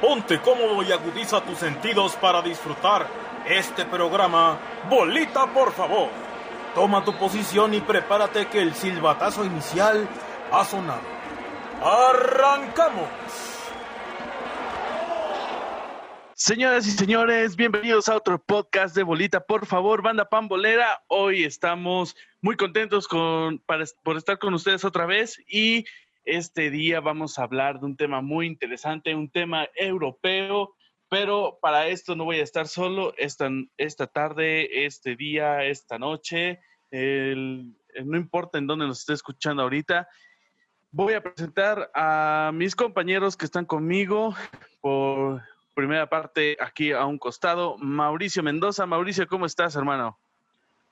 Ponte cómodo y agudiza tus sentidos para disfrutar este programa. Bolita, por favor. Toma tu posición y prepárate que el silbatazo inicial ha sonado. ¡Arrancamos! Señoras y señores, bienvenidos a otro podcast de Bolita, por favor, banda pambolera. Hoy estamos muy contentos con, por estar con ustedes otra vez y este día vamos a hablar de un tema muy interesante, un tema europeo, pero para esto no voy a estar solo esta, esta tarde, este día, esta noche, no importa en dónde nos esté escuchando ahorita. Voy a presentar a mis compañeros que están conmigo por primera parte aquí a un costado, Mauricio Mendoza. Mauricio, ¿cómo estás, hermano?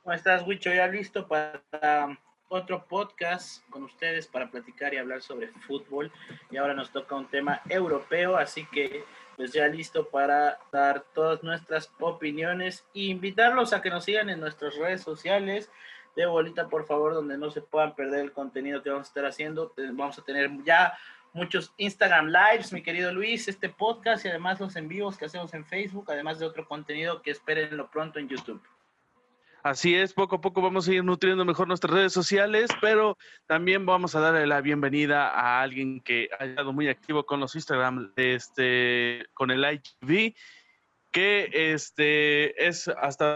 ¿Cómo estás, Wicho? Ya listo para otro podcast con ustedes para platicar y hablar sobre fútbol. Y ahora nos toca un tema europeo, así que pues ya listo para dar todas nuestras opiniones e invitarlos a que nos sigan en nuestras redes sociales de bolita, por favor, donde no se puedan perder el contenido que vamos a estar haciendo. Vamos a tener ya muchos Instagram Lives, mi querido Luis, este podcast y además los en vivos que hacemos en Facebook, además de otro contenido que esperen pronto en YouTube. Así es, poco a poco vamos a ir nutriendo mejor nuestras redes sociales, pero también vamos a darle la bienvenida a alguien que ha estado muy activo con los Instagram, este, con el IGV, que este, es hasta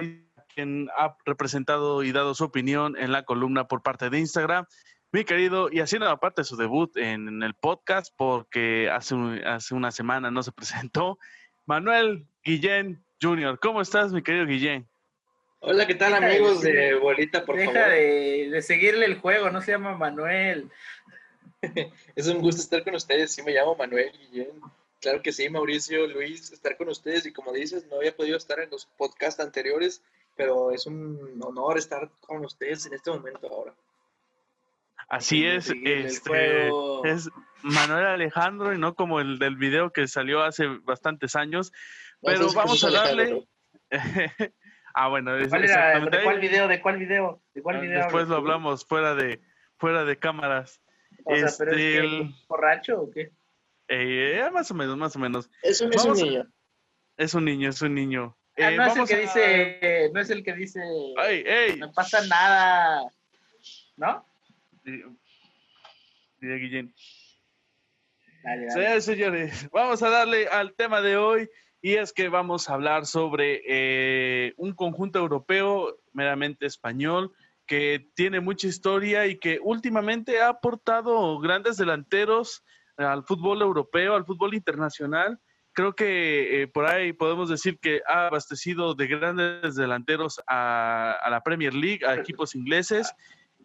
quien ha representado y dado su opinión en la columna por parte de Instagram. Mi querido, y haciendo aparte de su debut en, el podcast, porque hace, hace una semana no se presentó, Manuel Guillén Jr. ¿Cómo estás, mi querido Guillén? Hola, ¿qué tal amigos de, Bolita, por favor? Deja de, seguirle el juego, no se llama Manuel. es un gusto estar con ustedes, sí me llamo Manuel Guillén. Claro que sí, Mauricio, Luis, estar con ustedes y como dices, no había podido estar en los podcasts anteriores, pero es un honor estar con ustedes en este momento ahora. Así es, este, es Manuel Alejandro y no como el del video que salió hace bastantes años, pero vamos a darle... Ah, bueno, ¿De cuál, ¿De cuál video? ¿De cuál video? ¿De cuál ah, video? Después lo hablamos fuera de, fuera de cámaras. O sea, pero es que, este, ¿Borracho o qué? Eh, más o menos, más o menos. Es un, es un niño. Es un niño, es un niño. Ah, no, es el que dice, no es el que dice, ¡Ey, ey! no pasa nada, ¿no? Dile Guillén. Dale, señores, vamos a darle al tema de hoy y es que vamos a hablar sobre eh, un conjunto europeo meramente español que tiene mucha historia y que últimamente ha aportado grandes delanteros al fútbol europeo, al fútbol internacional. Creo que eh, por ahí podemos decir que ha abastecido de grandes delanteros a, la Premier League, a equipos ingleses.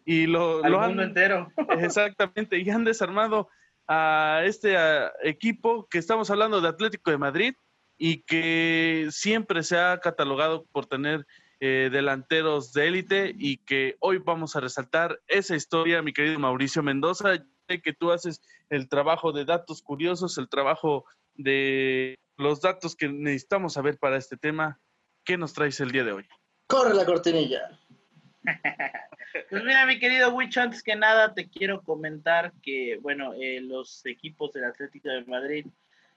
Y lo, al mundo entero. Exactamente, y han desarmado a este equipo que estamos hablando de Atlético de Madrid, y que siempre se ha catalogado por tener eh, delanteros de élite y que hoy vamos a resaltar esa historia, mi querido Mauricio Mendoza, que tú haces el trabajo de datos curiosos, el trabajo de los datos que necesitamos saber para este tema. ¿Qué nos traes el día de hoy? Corre la cortinilla. Pues mira, mi querido Wich, antes que nada te quiero comentar que, bueno, eh, los equipos del Atlético de Madrid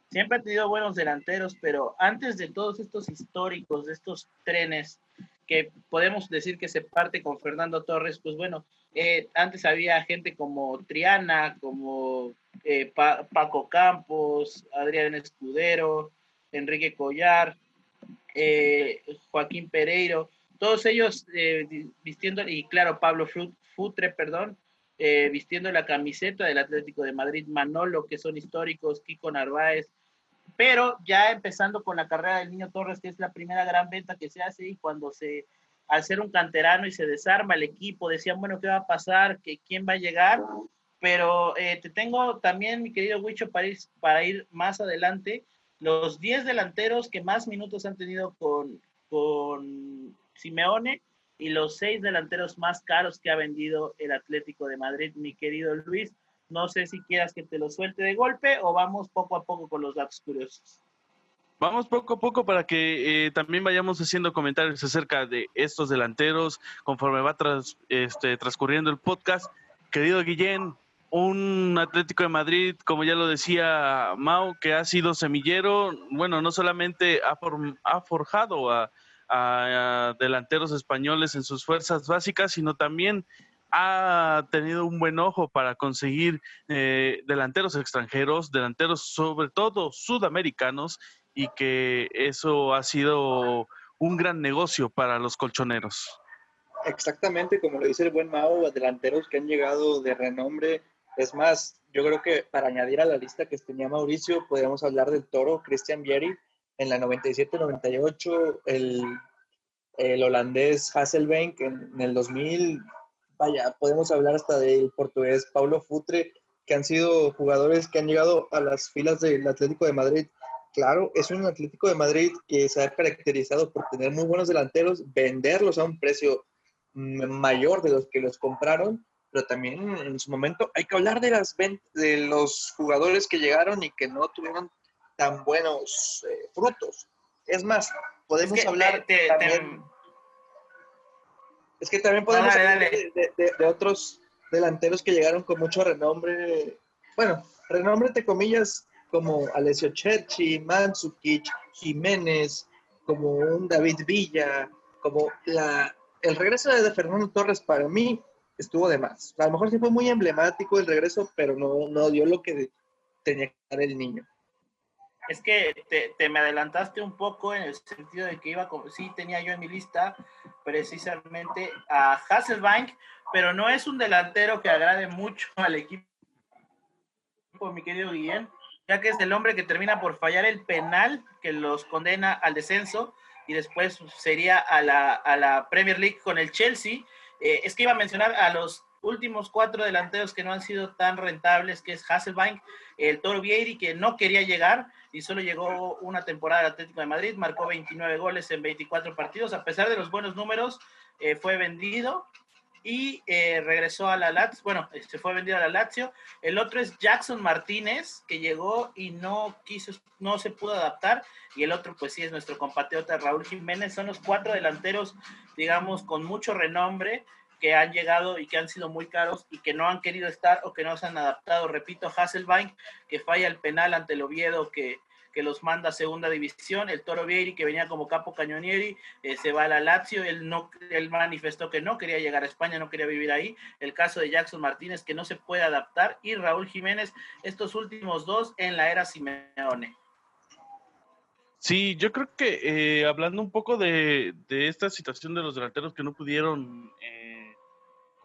siempre ha tenido buenos delanteros, pero antes de todos estos históricos, de estos trenes que podemos decir que se parte con Fernando Torres, pues bueno, eh, antes había gente como Triana, como eh, Paco Campos, Adrián Escudero, Enrique Collar, eh, Joaquín Pereiro, todos ellos vistiendo, y claro, Pablo Futre, perdón, vistiendo la camiseta del Atlético de Madrid, Manolo, que son históricos, Kiko Narváez, pero ya empezando con la carrera del Niño Torres, que es la primera gran venta que se hace y cuando se, al ser un canterano y se desarma el equipo, decían, bueno, ¿qué va a pasar? ¿Que, ¿Quién va a llegar? Pero eh, te tengo también, mi querido Huicho, para ir, para ir más adelante, los 10 delanteros que más minutos han tenido con, con Simeone y los 6 delanteros más caros que ha vendido el Atlético de Madrid, mi querido Luis. No sé si quieras que te lo suelte de golpe o vamos poco a poco con los datos curiosos. Vamos poco a poco para que eh, también vayamos haciendo comentarios acerca de estos delanteros conforme va este, transcurriendo el podcast. Querido Guillén, un Atlético de Madrid, como ya lo decía Mau, que ha sido semillero, bueno, no solamente ha forjado a, delanteros españoles en sus fuerzas básicas, sino también ha tenido un buen ojo para conseguir eh, delanteros extranjeros, delanteros sobre todo sudamericanos, y que eso ha sido un gran negocio para los colchoneros. Exactamente, como lo dice el buen Mao, delanteros que han llegado de renombre. Es más, yo creo que para añadir a la lista que tenía Mauricio, podríamos hablar del toro Christian Vieri en la 97-98, el, el holandés Hasselbank en, en el 2000, vaya, podemos hablar hasta del portugués Paulo Futre, que han sido jugadores que han llegado a las filas del Atlético de Madrid Claro, es un Atlético de Madrid que se ha caracterizado por tener muy buenos delanteros, venderlos a un precio mayor de los que los compraron, pero también en su momento hay que hablar de las de los jugadores que llegaron y que no tuvieron tan buenos eh, frutos. Es más, podemos hablar también, Es que también podemos hablar de, otros delanteros que llegaron con mucho renombre, bueno, renombre entre comillas, como Alessio Cerci, Mandzukic, Jiménez, como un David Villa, como la, el regreso de Fernando Torres para mí estuvo de más. A lo mejor sí fue muy emblemático el regreso, pero no, no dio lo que tenía que dar el niño. Es que te, me adelantaste un poco en el sentido de que iba con, sí tenía yo en mi lista precisamente a Hasselbank, pero no es un delantero que agrade mucho al equipo, mi querido Guillén ya que es el hombre que termina por fallar el penal que los condena al descenso y después sería a la, Premier League con el Chelsea. Eh, es que iba a mencionar a los últimos cuatro delanteros que no han sido tan rentables, que es Hasselbank, el Toro Vieri, que no quería llegar y solo llegó una temporada al Atlético de Madrid, marcó 29 goles en 24 partidos, a pesar de los buenos números, eh, fue vendido y eh, regresó a la Lazio, bueno, se fue vendido a la Lazio. El otro es Jackson Martínez, que llegó y no quiso, no se pudo adaptar. Y el otro, pues sí, es nuestro compatriota Raúl Jiménez. Son los cuatro delanteros, digamos, con mucho renombre que han llegado y que han sido muy caros y que no han querido estar o que no se han adaptado. Repito, Hasselbank, que falla el penal ante el Oviedo, que que los manda a segunda división. El Toro Vieri, que venía como capo cañonieri, eh, se va a la Lazio. Él, no, él manifestó que no quería llegar a España, no quería vivir ahí. El caso de Jackson Martínez, que no se puede adaptar. Y Raúl Jiménez, estos últimos dos en la era Simeone. Sí, yo creo que eh, hablando un poco de, esta situación de los delanteros que no pudieron eh,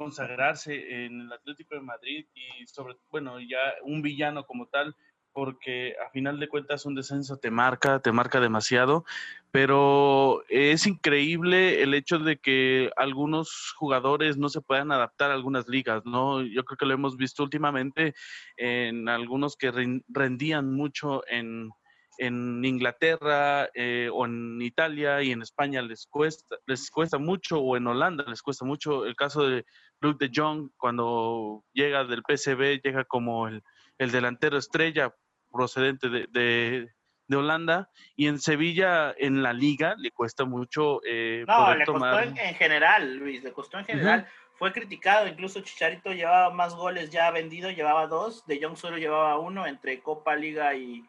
consagrarse en el Atlético de Madrid y sobre, bueno, ya un villano como tal, porque a final de cuentas un descenso te marca, te marca demasiado, pero es increíble el hecho de que algunos jugadores no se puedan adaptar a algunas ligas, ¿no? Yo creo que lo hemos visto últimamente en algunos que rendían mucho en, Inglaterra eh, o en Italia y en España les cuesta, les cuesta mucho o en Holanda les cuesta mucho. El caso de Luke de Jong cuando llega del PSV llega como el, el delantero estrella procedente de, de, Holanda y en Sevilla en la liga le cuesta mucho eh, no le costó en, general Luis le costó en general fue criticado incluso Chicharito llevaba más goles ya vendido llevaba dos de Jong solo llevaba uno entre Copa Liga y,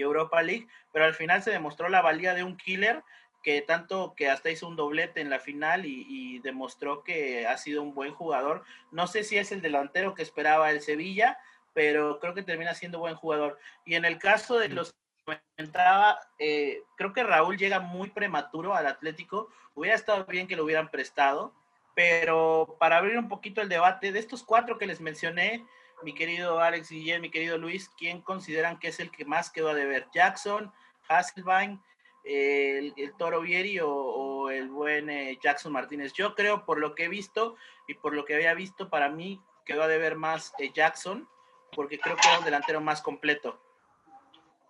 Europa League pero al final se demostró la valía de un killer que tanto que hasta hizo un doblete en la final y, y, demostró que ha sido un buen jugador. No sé si es el delantero que esperaba el Sevilla, pero creo que termina siendo buen jugador. Y en el caso de los comentaba, eh, creo que Raúl llega muy prematuro al Atlético. Hubiera estado bien que lo hubieran prestado, pero para abrir un poquito el debate, de estos cuatro que les mencioné, mi querido Alex Guillén, mi querido Luis, ¿quién consideran que es el que más quedó a deber? ¿Jackson, Hasselbein, el, Toro Vieri o, el buen eh, Jackson Martínez? Yo creo, por lo que he visto y por lo que había visto, para mí quedó a deber más eh, Jackson porque creo que era un delantero más completo.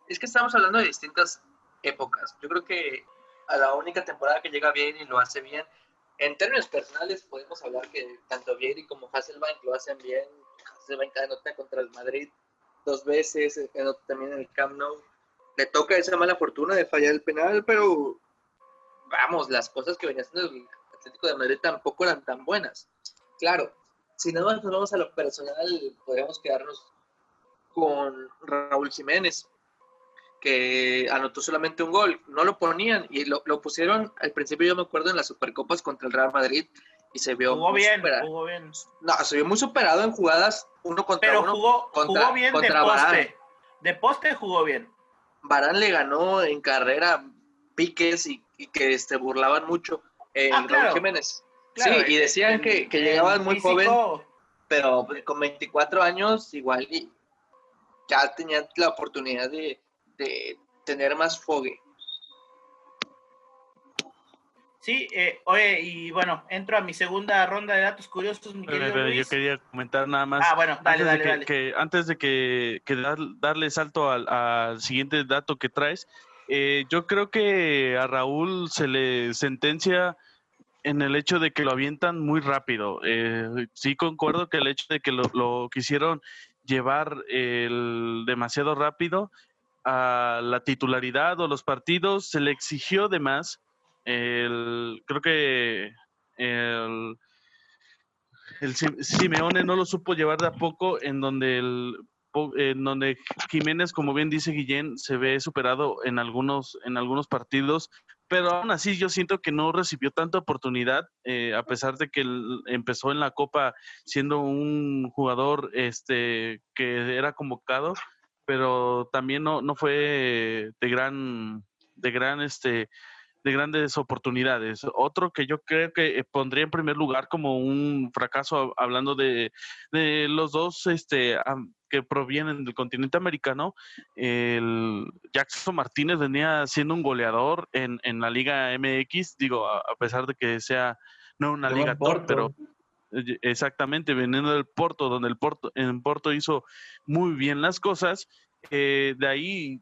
Es que estamos hablando de distintas épocas. Yo creo que a la única temporada que llega bien y lo hace bien, en términos personales podemos hablar que tanto Vieri como Hasselbank lo hacen bien. Hasselbank anota contra el Madrid dos veces, también en el Camp Nou. Le toca esa mala fortuna de fallar el penal, pero vamos, las cosas que venía haciendo el Atlético de Madrid tampoco eran tan buenas. Claro, si no nos vamos a lo personal, podríamos quedarnos con Raúl Jiménez, que anotó solamente un gol. No lo ponían y lo, pusieron al principio, yo me acuerdo, en las Supercopas contra el Real Madrid y se vio jugó muy bien, superado. jugó bien. No, se vio muy superado en jugadas uno contra Pero uno. jugó, contra, jugó bien de contra poste. De poste jugó bien. Varane le ganó en carrera piques y, y que este, burlaban mucho en Ah, claro. Raúl Jiménez. Claro, sí, y decían en- que, llegaban muy joven, pero con 24 años igual y ya tenía la oportunidad de, de tener más fogue. Sí, eh, oye, y bueno, entro a mi segunda ronda de datos curiosos, mi Pero, querido pero yo Luis. quería comentar nada más. Ah, bueno, dale, antes dale, de que, dale. que- antes de que, que dar- darle salto al, al siguiente dato que traes, eh, yo creo que a Raúl se le sentencia en el hecho de que lo avientan muy rápido. Eh, sí concuerdo que el hecho de que lo, lo quisieron llevar el, demasiado rápido a la titularidad o los partidos se le exigió de más. El, creo que el, el Sim- Simeone no lo supo llevar de a poco en donde el en donde Jiménez, como bien dice Guillén, se ve superado en algunos en algunos partidos, pero aún así yo siento que no recibió tanta oportunidad, eh, a pesar de que él empezó en la Copa siendo un jugador este que era convocado, pero también no, no fue de gran de gran este de grandes oportunidades. Otro que yo creo que eh, pondría en primer lugar como un fracaso, hab- hablando de, de los dos este, que provienen del continente americano, el Jackson Martínez venía siendo un goleador en, en la Liga MX, digo, a, a pesar de que sea no una liga top, pero eh, exactamente, veniendo del Porto, donde el Porto, en Porto hizo muy bien las cosas, eh, de ahí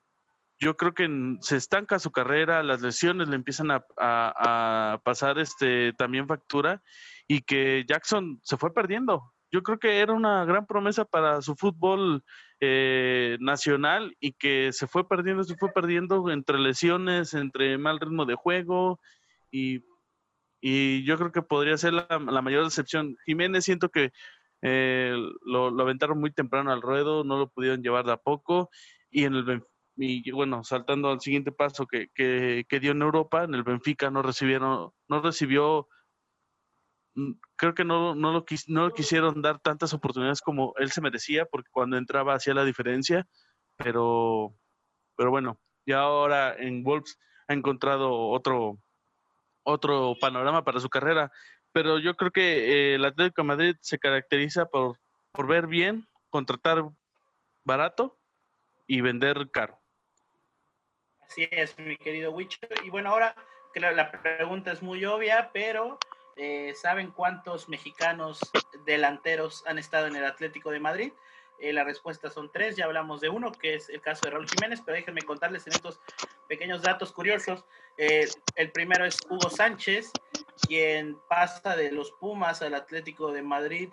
yo creo que se estanca su carrera, las lesiones le empiezan a, pasar este también factura y que Jackson se fue perdiendo. Yo creo que era una gran promesa para su fútbol eh, nacional y que se fue perdiendo, se fue perdiendo entre lesiones, entre mal ritmo de juego y, y yo creo que podría ser la, mayor decepción. Jiménez siento que eh, lo, lo aventaron muy temprano al ruedo, no lo pudieron llevar de a poco y en el y bueno, saltando al siguiente paso que, que, que dio en Europa, en el Benfica no recibieron, no recibió, mm, creo que no, no, lo quis- no le quisieron dar tantas oportunidades como él se merecía, porque cuando entraba hacía la diferencia, pero, pero bueno, y ahora en Wolves ha encontrado otro, otro panorama para su carrera, pero yo creo que eh, el Atlético Madrid se caracteriza por, por ver bien, contratar barato y vender caro. Así es, mi querido Wicho. Y bueno, ahora la pregunta es muy obvia, pero eh, ¿saben cuántos mexicanos delanteros han estado en el Atlético de Madrid? Eh, la respuesta son tres, ya hablamos de uno, que es el caso de Raúl Jiménez, pero déjenme contarles en estos pequeños datos curiosos. Eh, el primero es Hugo Sánchez, quien pasa de los Pumas al Atlético de Madrid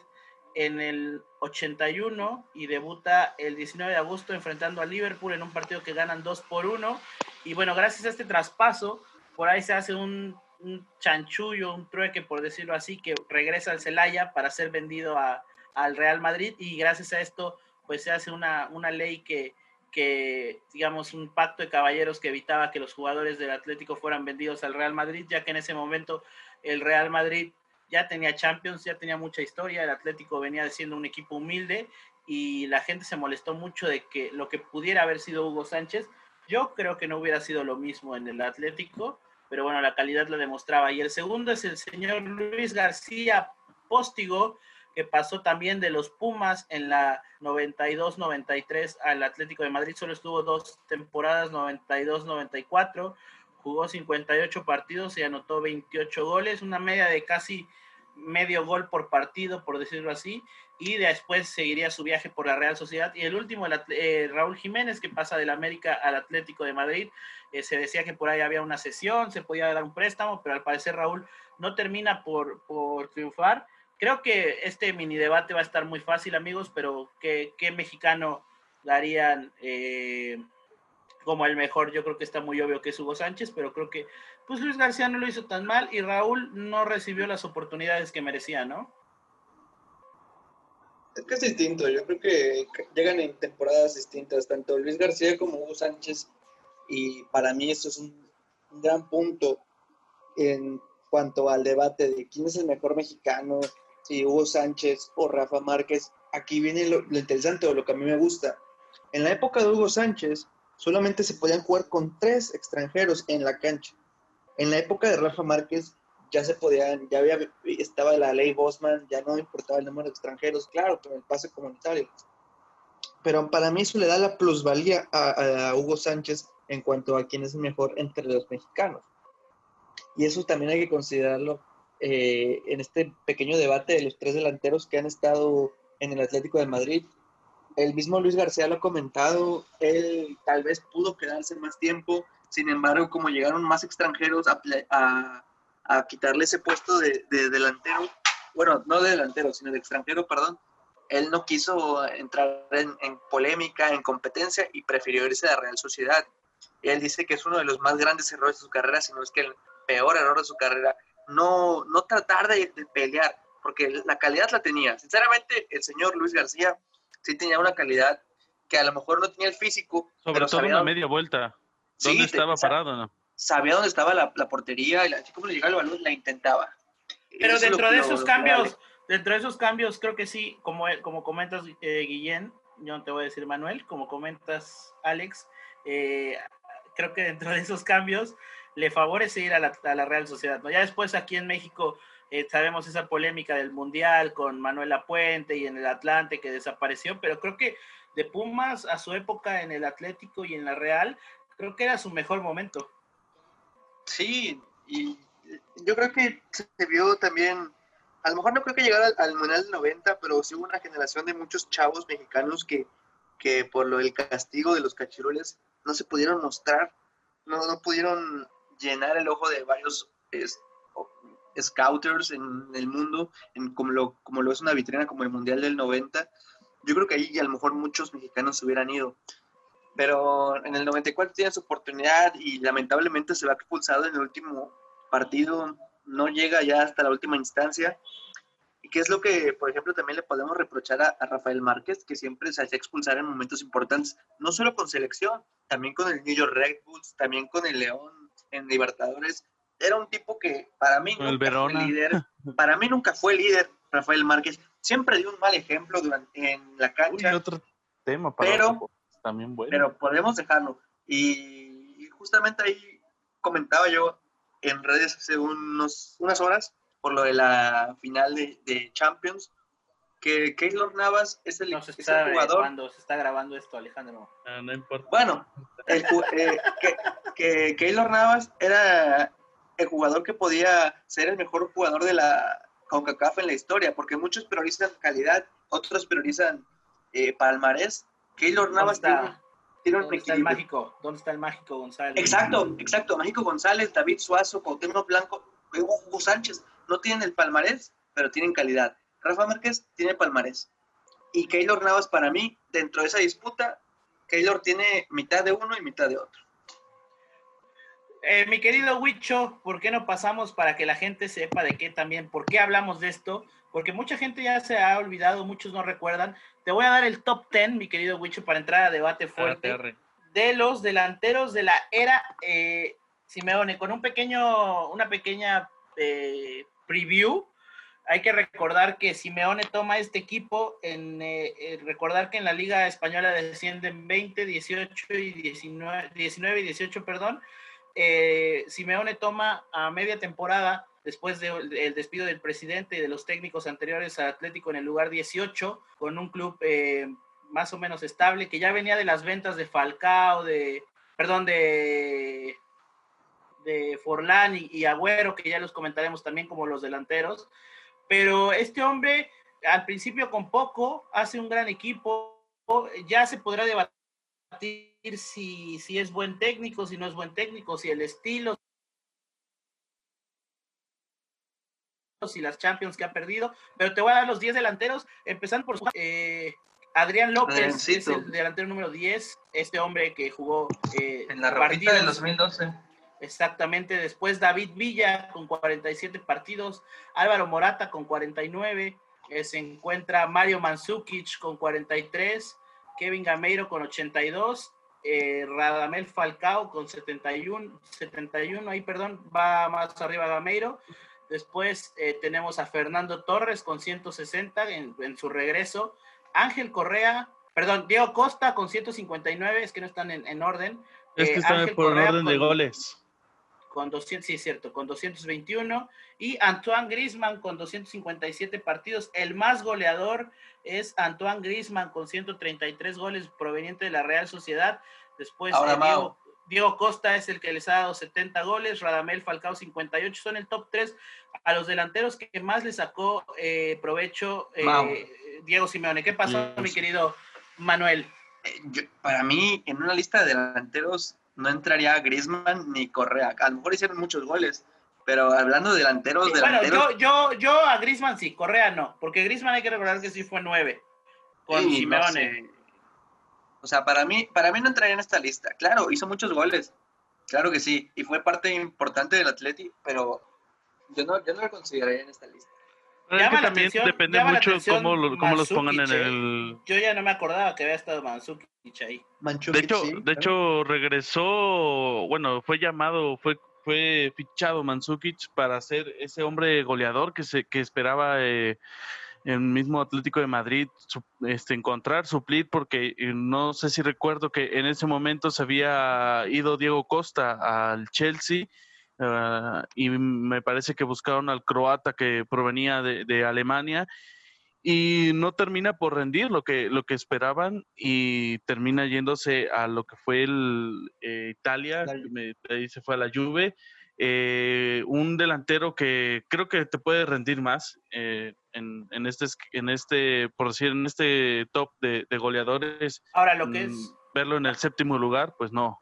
en el 81 y debuta el 19 de agosto enfrentando a Liverpool en un partido que ganan 2 por 1. Y bueno, gracias a este traspaso, por ahí se hace un, un chanchullo, un trueque, por decirlo así, que regresa al Celaya para ser vendido a, al Real Madrid y gracias a esto pues se hace una, una ley que, que, digamos, un pacto de caballeros que evitaba que los jugadores del Atlético fueran vendidos al Real Madrid, ya que en ese momento el Real Madrid ya tenía Champions, ya tenía mucha historia, el Atlético venía siendo un equipo humilde y la gente se molestó mucho de que lo que pudiera haber sido Hugo Sánchez, yo creo que no hubiera sido lo mismo en el Atlético, pero bueno, la calidad lo demostraba. Y el segundo es el señor Luis García Póstigo, que pasó también de los Pumas en la 92-93 al Atlético de Madrid, solo estuvo dos temporadas, 92-94, jugó 58 partidos y anotó 28 goles, una media de casi medio gol por partido, por decirlo así, y después seguiría su viaje por la Real Sociedad. Y el último, el, eh, Raúl Jiménez, que pasa del América al Atlético de Madrid. Eh, se decía que por ahí había una sesión, se podía dar un préstamo, pero al parecer Raúl no termina por, triunfar. Creo que este mini debate va a estar muy fácil, amigos, pero ¿qué, qué mexicano darían eh, como el mejor? Yo creo que está muy obvio que es Hugo Sánchez, pero creo que pues Luis García no lo hizo tan mal y Raúl no recibió las oportunidades que merecía, ¿no? Es que es distinto, yo creo que llegan en temporadas distintas, tanto Luis García como Hugo Sánchez, y para mí esto es un, gran punto en cuanto al debate de quién es el mejor mexicano, si Hugo Sánchez o Rafa Márquez. Aquí viene lo, lo interesante o lo que a mí me gusta. En la época de Hugo Sánchez, solamente se podían jugar con tres extranjeros en la cancha. En la época de Rafa Márquez ya se podían, ya había, estaba la ley Bosman, ya no importaba el número de extranjeros, claro, con el pase comunitario. Pero para mí eso le da la plusvalía a, Hugo Sánchez en cuanto a quién es mejor entre los mexicanos. Y eso también hay que considerarlo eh, en este pequeño debate de los tres delanteros que han estado en el Atlético de Madrid. El mismo Luis García lo ha comentado, él tal vez pudo quedarse más tiempo, sin embargo, como llegaron más extranjeros a, quitarle ese puesto de, delantero, bueno, no de delantero, sino de extranjero, perdón, él no quiso entrar en, polémica, en competencia y prefirió irse a la Real Sociedad. él dice que es uno de los más grandes errores de su carrera, sino es que el peor error de su carrera, no, no tratar de, pelear, porque la calidad la tenía. Sinceramente, el señor Luis García sí tenía una calidad que a lo mejor no tenía el físico. Sobre todo en la media vuelta. ¿Dónde estaba parado? No? sabía dónde estaba la, portería y así como le llegaba el balón, la intentaba. Pero dentro de esos cambios, dentro de esos cambios, creo que sí, como, como comentas, eh, Guillén, yo no te voy a decir Manuel, como comentas, Alex, eh, creo que dentro de esos cambios le favorece ir a la, a la Real Sociedad. ¿no? Ya después aquí en México eh, sabemos esa polémica del Mundial con Manuel Apuente y en el Atlante que desapareció, pero creo que de Pumas a su época en el Atlético y en la Real, creo que era su mejor momento. Sí, y yo creo que se vio también, a lo mejor no creo que llegara al, Mundial del 90, pero sí hubo una generación de muchos chavos mexicanos que, que por lo del castigo de los cachirules no se pudieron mostrar, no, no pudieron llenar el ojo de varios scouters en el mundo, como, lo, es una vitrina como el Mundial del 90. Yo creo que ahí a lo mejor muchos mexicanos se hubieran ido pero en el 94 tiene su oportunidad y lamentablemente se va expulsado en el último partido, no llega ya hasta la última instancia. ¿Y qué es lo que, por ejemplo, también le podemos reprochar a, Rafael Márquez, que siempre se hacía expulsar en momentos importantes, no solo con selección, también con el New York Red Bulls, también con el León en Libertadores. Era un tipo que para mí nunca fue líder, para mí nunca fue líder, Rafael Márquez. Siempre dio un mal ejemplo durante, en la cancha. otro tema para pero, también bueno. Pero podemos dejarlo. Y, justamente ahí comentaba yo en redes hace unos, unas horas por lo de la final de, Champions, que Keylor Navas es el, jugador. se está grabando esto, Alejandro. Ah, no importa. Bueno, el, eh, que, Keylor Navas era el jugador que podía ser el mejor jugador de la CONCACAF en la historia, porque muchos priorizan calidad, otros priorizan eh, palmarés, Keylor Navas está, tiene, ¿Dónde está el mágico? ¿Dónde está el mágico González? Exacto, exacto. Mágico González, David Suazo, Cuauhtémoc Blanco, Hugo Sánchez. No tienen el palmarés, pero tienen calidad. Rafa Márquez tiene palmarés. Y Keylor Navas, para mí, dentro de esa disputa, Keylor tiene mitad de uno y mitad de otro. Eh, mi querido Huicho, ¿por qué no pasamos para que la gente sepa de qué también, por qué hablamos de esto? Porque mucha gente ya se ha olvidado, muchos no recuerdan. Te voy a dar el top 10, mi querido Huicho, para entrar a debate fuerte de los delanteros de la era eh, Simeone, con un pequeño, una pequeña eh, preview. Hay que recordar que Simeone toma este equipo en recordar que en la Liga Española descienden 20, 18 y 19, 19 y 18, perdón eh, Simeone toma a media temporada después del despido del presidente y de los técnicos anteriores a Atlético en el lugar 18, con un club eh, más o menos estable, que ya venía de las ventas de Falcao, de, perdón, de, Forlán y, y Agüero, que ya los comentaremos también como los delanteros. Pero este hombre, al principio con poco, hace un gran equipo, ya se podrá debatir si, si es buen técnico, si no es buen técnico, si el estilo, si las Champions que ha perdido, pero te voy a dar los 10 delanteros, empezando por eh, Adrián López, es el delantero número 10, este hombre que jugó eh, en la partida del 2012. Exactamente, después David Villa con 47 partidos, Álvaro Morata con 49, eh, se encuentra Mario Mandzukic con 43, Kevin Gameiro con 82, eh, Radamel Falcao con 71, 71, ahí perdón, va más arriba Gameiro. Después eh, tenemos a Fernando Torres con 160 en, en, su regreso. Ángel Correa, perdón, Diego Costa con 159, es que no están en, en orden. Es que Eh, están por Correa orden de goles. Con 200, sí es cierto, con 221 y Antoine Griezmann con 257 partidos. El más goleador es Antoine Griezmann con 133 goles proveniente de la Real Sociedad. Después Ahora, eh. Diego, Diego Costa es el que les ha dado 70 goles, Radamel Falcao 58, son el top 3 a los delanteros que más le sacó eh, provecho eh. Diego Simeone. ¿Qué pasó, Yes. mi querido Manuel? Yo- para mí, en una lista de delanteros no entraría Griezmann ni Correa. A lo mejor hicieron muchos goles, pero hablando de delanteros, Sí, bueno, delanteros, yo, yo, yo a Griezmann sí, Correa no, porque Griezmann hay que recordar que sí fue 9 con sí, no Simeone. sé. O sea, para mí, para mí no entraría en esta lista. Claro, hizo muchos goles. Claro que sí. Y fue parte importante del Atleti, pero yo no, yo no lo consideraría en esta lista. Pero es Llama que la también atención- depende llama la mucho atención cómo, lo- cómo los pongan en ¿eh? el... Yo ya no me acordaba que había estado Mandzukic ahí. De hecho, de hecho regresó, bueno, fue llamado, fue fue fichado Mandzukic para ser ese hombre goleador que se que esperaba eh, el mismo Atlético de Madrid su- este, encontrar, suplir, porque eh, no sé si recuerdo que en ese momento se había ido Diego Costa al Chelsea ah, y me parece que buscaron al croata que provenía de, de Alemania y no termina por rendir lo que lo que esperaban y termina yéndose a lo que fue el eh, Italia La- que me- ahí se fue a la Juve eh, un delantero que creo que te puede rendir más eh, en, en este es- en este por decir en este top de, de goleadores Ahora lo que mm, es verlo en el séptimo lugar pues no.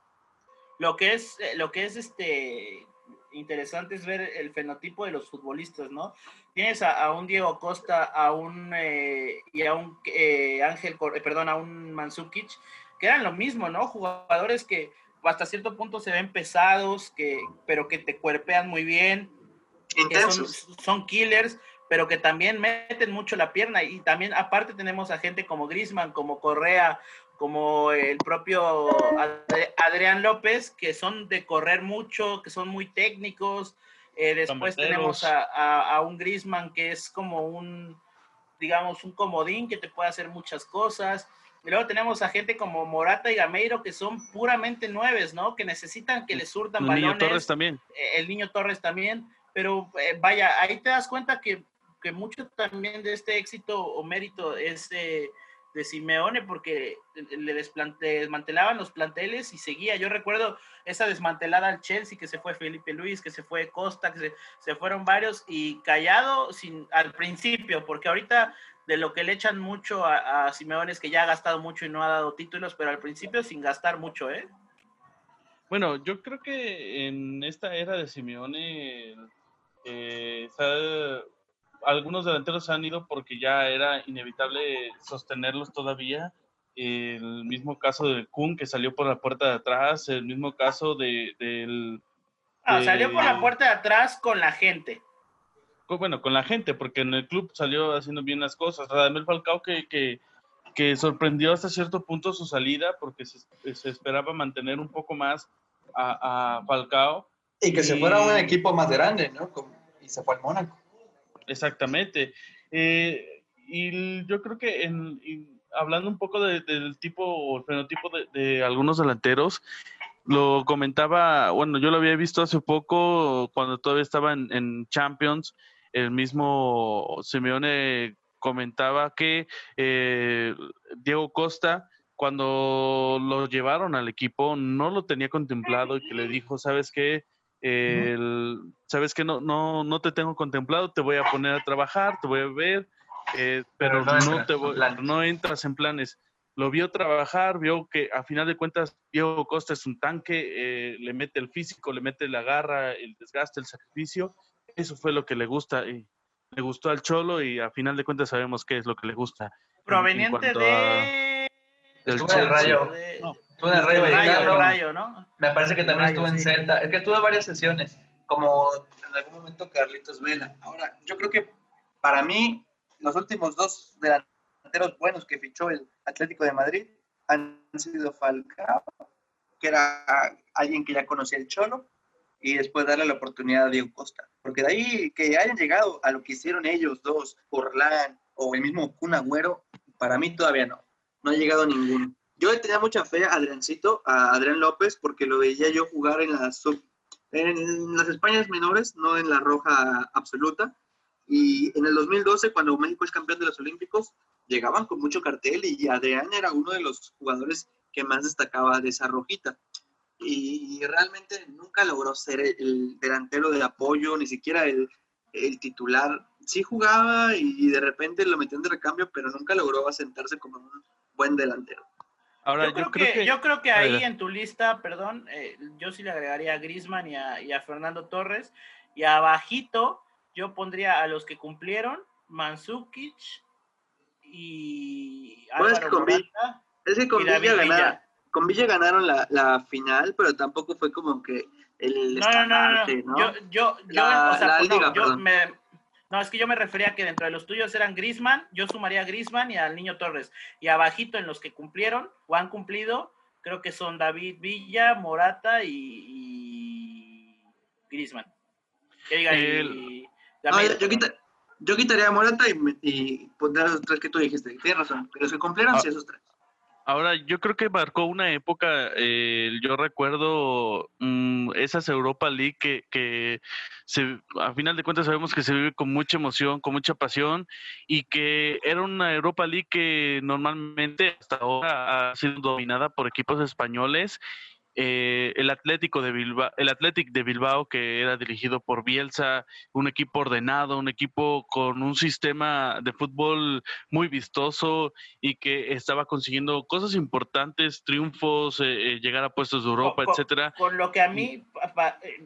Lo que es lo que es este interesante es ver el fenotipo de los futbolistas, ¿no? Tienes a, a un Diego Costa, a un eh, y a un eh, Ángel, eh, perdón, a un Mandzukic, que eran lo mismo, ¿no? Jugadores que hasta cierto punto se ven pesados, que pero que te cuerpean muy bien, que son, son killers, pero que también meten mucho la pierna. Y también, aparte, tenemos a gente como Grisman, como Correa, como el propio Adri- Adrián López, que son de correr mucho, que son muy técnicos. Eh, después tenemos a, a- a un Grisman que es como un, digamos, un comodín que te puede hacer muchas cosas. Y luego tenemos a gente como Morata y Gameiro, que son puramente nueves, ¿no? Que necesitan que les surtan el niño balones Torres también eh, el niño Torres también, pero eh, vaya, ahí te das cuenta que, que mucho también de este éxito o mérito es de Simeone, porque le desmantelaban los planteles y seguía. Yo recuerdo esa desmantelada al Chelsea, que se fue Felipe Luis, que se fue Costa, que se, fueron varios, y callado sin, al principio, porque ahorita de lo que le echan mucho a, Simeone es que ya ha gastado mucho y no ha dado títulos, pero al principio sin gastar mucho, ¿eh? Bueno, yo creo que en esta era de Simeone, eh, algunos delanteros se han ido porque ya era inevitable sostenerlos todavía. El mismo caso de Kun que salió por la puerta de atrás, el mismo caso de, del... Ah, de- salió por la puerta de atrás con la gente. con- bueno, con la gente, porque en el club salió haciendo bien las cosas. Radamel Falcao que, que, que sorprendió hasta cierto punto su salida, porque se, se esperaba mantener un poco más a, a Falcao. Y que se fuera a un equipo más grande, ¿no? Y se fue al Mónaco. Exactamente. Eh, y yo creo que en, y hablando un poco de- del tipo o el fenotipo de, de algunos delanteros, lo comentaba, bueno, yo lo había visto hace poco cuando todavía estaba en, en Champions, el mismo Simeone comentaba que eh, Diego Costa, cuando lo llevaron al equipo, no lo tenía contemplado y que le dijo, ¿sabes qué? El- sabes que no, no, no te tengo contemplado, te voy a poner a trabajar, te voy a ver, eh, pero, Pero no no, entras te en voy- planes. no entras en planes. Lo vio trabajar, vio que a final de cuentas Diego Costa es un tanque, eh, le mete el físico, le mete la garra, el desgaste, el sacrificio. Eso fue lo que le gusta y le gustó al Cholo y a final de cuentas sabemos qué es lo que le gusta. en- en Proveniente a- de... del en Chelsea. Rayo. de- No, Estuvo en el Rayo Rayo, Vallecano. de Rayo, ¿no? Me parece que también Rayo, estuvo en sí. Celta. Es que tuvo varias sesiones, como en algún momento Carlitos Vela. Ahora, yo creo que para mí los últimos dos delanteros buenos que fichó el Atlético de Madrid han sido Falcao, que era alguien que ya conocía el Cholo, y después darle la oportunidad a Diego Costa. Porque de ahí que hayan llegado a lo que hicieron ellos dos, Orlán o el mismo Kun Agüero, para mí todavía no. No ha llegado ninguno. Yo le tenía mucha fe a Adriancito, a Adrián López, porque lo veía yo jugar en las, en las Españas menores, no en la roja absoluta. Y en el 2012, cuando México es campeón de los Olímpicos, llegaban con mucho cartel y Adrián era uno de los jugadores que más destacaba de esa rojita. Y realmente nunca logró ser el, delantero de apoyo, ni siquiera el, el titular. Sí jugaba y de repente lo metían de recambio, pero nunca logró asentarse como un buen delantero. Ahora, yo, creo, que, yo creo que ahí en tu lista, perdón, eh, yo sí le agregaría a Grisman y a, y a Fernando Torres. Y abajito, yo pondría a los que cumplieron, Mansukic, y pues con, Villa, es que con, Villa con Villa ganaron la, la, final, pero tampoco fue como que el no, no, no, no, Yo, yo, yo, o sea, pues yo me, no, es que yo me refería a que dentro de los tuyos eran Grisman, yo sumaría a Grisman y al Niño Torres. Y abajito en los que cumplieron o han cumplido, creo que son David Villa, Morata y, y Grisman. Que diga, y, no, yo, yo quitaría a Morata y, y pondría los tres que tú dijiste. Tienes razón, pero se cumplieron ah, sí esos tres. Ahora, yo creo que marcó una época, eh, yo recuerdo mm, esas Europa League que, que se, a final de cuentas sabemos que se vive con mucha emoción, con mucha pasión y que era una Europa League que normalmente hasta ahora ha sido dominada por equipos españoles eh, el Atlético de Bilbao, el Athletic de Bilbao que era dirigido por Bielsa, un equipo ordenado, un equipo con un sistema de fútbol muy vistoso y que estaba consiguiendo cosas importantes, triunfos, eh, eh, llegar a puestos de Europa, etcétera. Por lo que a mí,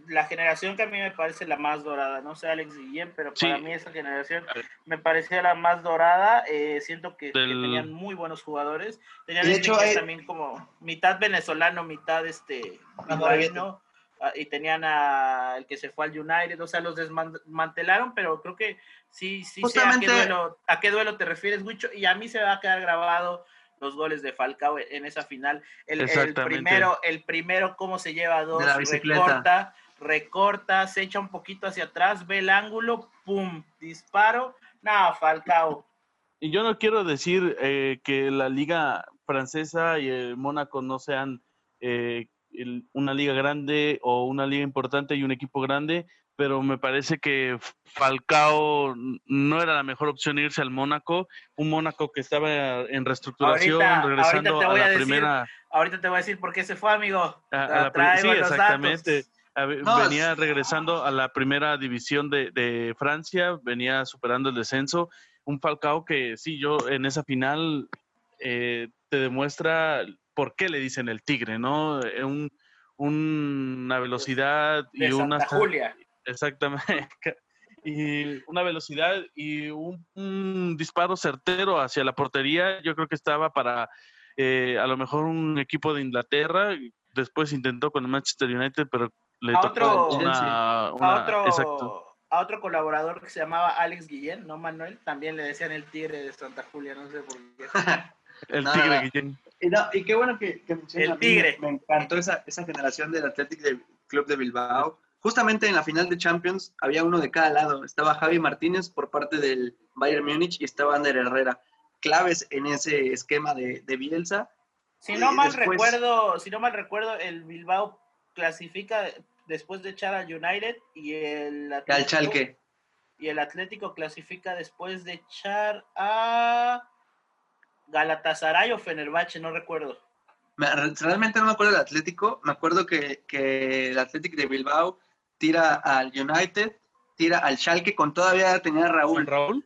la generación que a mí me parece la más dorada, no sé Alex Guillén, pero para mí esa generación me parecía la más dorada. siento que, tenían muy buenos jugadores. Tenían de hecho, también como mitad venezolano, mitad este ah, y tenían a el que se fue al United, o sea, los desmantelaron, pero creo que sí, sí sé a qué, duelo, a qué duelo te refieres, mucho y a mí se va a quedar grabado los goles de Falcao en esa final. El, primero, el primero, cómo se lleva dos, recorta, recorta, se echa un poquito hacia atrás, ve el ángulo, pum, disparo, nada, Falcao. Y yo no quiero decir eh, que la liga francesa y el Mónaco no sean eh, una liga grande o una liga importante y un equipo grande, pero me parece que Falcao no era la mejor opción irse al Mónaco, un Mónaco que estaba en reestructuración, regresando a la primera. Ahorita te voy a decir por qué se fue, amigo. sí, exactamente. venía regresando a la primera división de, de, Francia, venía superando el descenso. Un Falcao que sí, yo en esa final eh, te demuestra por qué le dicen el tigre, ¿no? Eh, un, una velocidad y una... Julia. Exactamente. Y una velocidad y un, disparo certero hacia la portería, yo creo que estaba para eh, a lo mejor un equipo de Inglaterra. Después intentó con el Manchester United, pero le tocó otro, una, a, otro, a otro colaborador que se llamaba Alex Guillén, no Manuel, también le decían el tigre de Santa Julia, no sé por qué. el tigre Guillén. Y, qué bueno que, que El Tigre. Me, encantó esa, esa generación del Athletic Club de Bilbao. Justamente en la final de Champions había uno de cada lado. Estaba Javi Martínez por parte del Bayern Múnich y estaba Ander Herrera. Claves en ese esquema de, de Bielsa. Si no mal recuerdo, si no mal recuerdo, el Bilbao clasifica después de echar al United y el Atlético, Y el Atlético clasifica después de echar a Galatasaray o Fenerbahce, no recuerdo. Realmente no me acuerdo del Atlético. Me acuerdo que, que, el Atlético de Bilbao tira al United, tira al Schalke con todavía tenía Raúl. Raúl?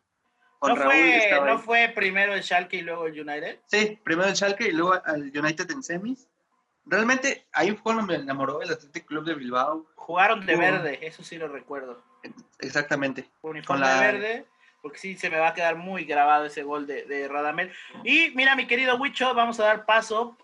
¿No, fue, ¿No fue primero el Schalke y luego el United? Sí, primero el Schalke y luego al United en semis. Realmente ahí fue cuando me enamoró el Atlético Club de Bilbao. Jugaron de verde, eso sí lo recuerdo. Exactamente. Uniforme la... verde porque sí se me va a quedar muy grabado ese gol de, de Radamel. Y mira, mi querido Huicho, vamos a dar paso,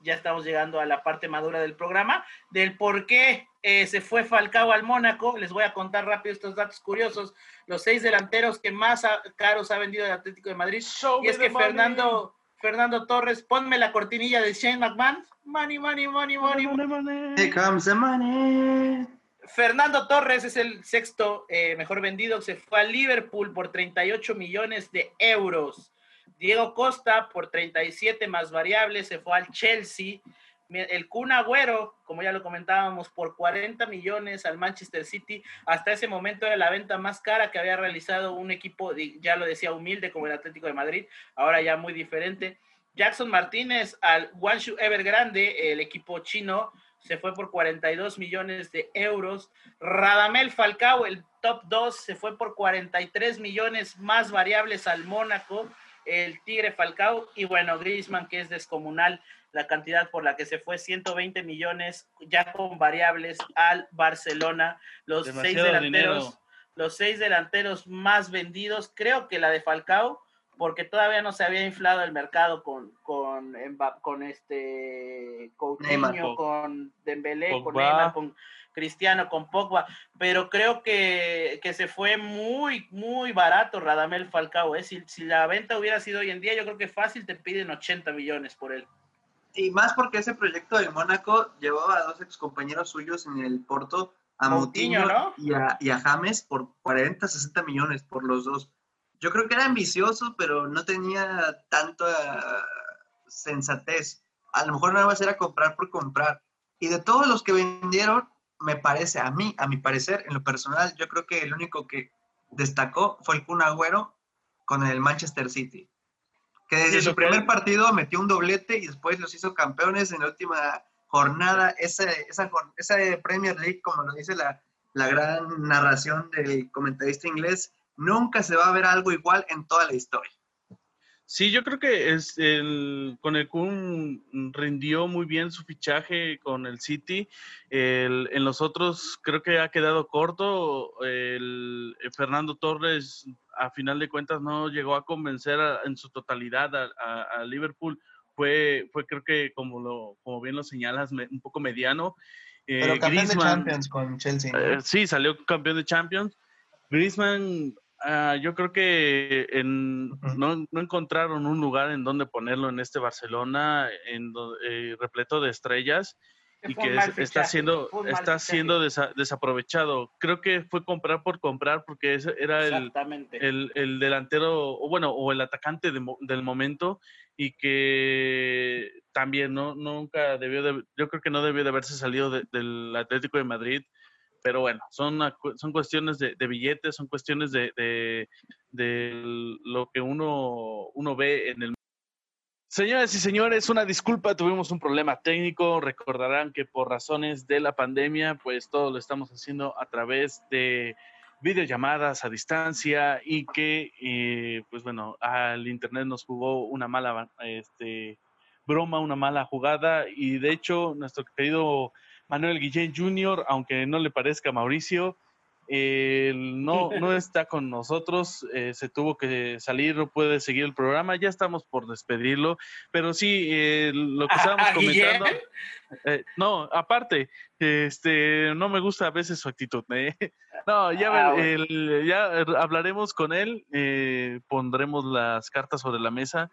ya estamos llegando a la parte madura del programa, del por qué eh, se fue Falcao al Mónaco. Les voy a contar rápido estos datos curiosos. Los seis delanteros que más caros ha vendido el Atlético de Madrid. y es que Fernando, Fernando Torres, ponme la cortinilla de Shane McMahon. Money, money, money, money. money, money. Here comes the money. Fernando Torres es el sexto eh, mejor vendido, se fue a Liverpool por 38 millones de euros. Diego Costa por 37 más variables se fue al Chelsea. El Kun Agüero, como ya lo comentábamos, por 40 millones al Manchester City. Hasta ese momento era la venta más cara que había realizado un equipo, ya lo decía, humilde como el Atlético de Madrid, ahora ya muy diferente. Jackson Martínez al Guangzhou Evergrande, el equipo chino, se fue por 42 millones de euros. Radamel Falcao, el top 2, se fue por 43 millones más variables al Mónaco, el Tigre Falcao, y bueno, Griezmann, que es descomunal, la cantidad por la que se fue 120 millones ya con variables al Barcelona. Los seis delanteros, los seis delanteros más vendidos, creo que la de Falcao porque todavía no se había inflado el mercado con, con, con este Coutinho, con Dembélé, con Neymar, con Cristiano, con Pogba, pero creo que, se fue muy, muy barato Radamel Falcao. ¿eh? Si, si, la venta hubiera sido hoy en día, yo creo que fácil te piden 80 millones por él. Y más porque ese proyecto de Mónaco llevaba a dos excompañeros suyos en el Porto, a Moutinho, y, a, y a James por 40, 60 millones por los dos yo creo que era ambicioso, pero no tenía tanta sensatez. A lo mejor nada más era comprar por comprar. Y de todos los que vendieron, me parece, a mí, a mi parecer, en lo personal, yo creo que el único que destacó fue el Kun Agüero con el Manchester City. Que desde su primer partido metió un doblete y después los hizo campeones en la última jornada. Esa, esa, esa Premier League, como lo dice la, la gran narración del comentarista inglés, nunca se va a ver algo igual en toda la historia. Sí, yo creo que es el, con el Kun rindió muy bien su fichaje con el City. en los otros creo que ha quedado corto. El, Fernando Torres, a final de cuentas, no llegó a convencer en su totalidad a, Liverpool. Fue, fue creo que como lo, como bien lo señalas, un poco mediano. Pero eh, campeón de Champions con Chelsea. Eh, sí, salió campeón de Champions. Griezmann Ah, yo creo que no, encontraron un lugar en donde ponerlo en este Barcelona, en eh, repleto de estrellas y que está siendo está siendo desaprovechado. Creo que fue comprar por comprar porque ese era el, el, delantero, o bueno, o el atacante del momento y que también no nunca debió de, yo creo que no debió de haberse salido del Atlético de Madrid pero bueno, son, son cuestiones de, billetes, son cuestiones de, de, lo que uno, uno ve en el... Señoras y señores, una disculpa, tuvimos un problema técnico. Recordarán que por razones de la pandemia, pues todo lo estamos haciendo a través de videollamadas a distancia y que, eh, pues bueno, al Internet nos jugó una mala este, broma, una mala jugada y de hecho nuestro querido Manuel Guillén Jr., aunque no le parezca a Mauricio, no, no está con nosotros, eh, se tuvo que salir, no puede seguir el programa, ya estamos por despedirlo, pero sí, eh, lo que estábamos comentando, eh, no, aparte, este, no me gusta a veces su actitud, no, ya, ah, ya hablaremos con él, pondremos las cartas sobre la mesa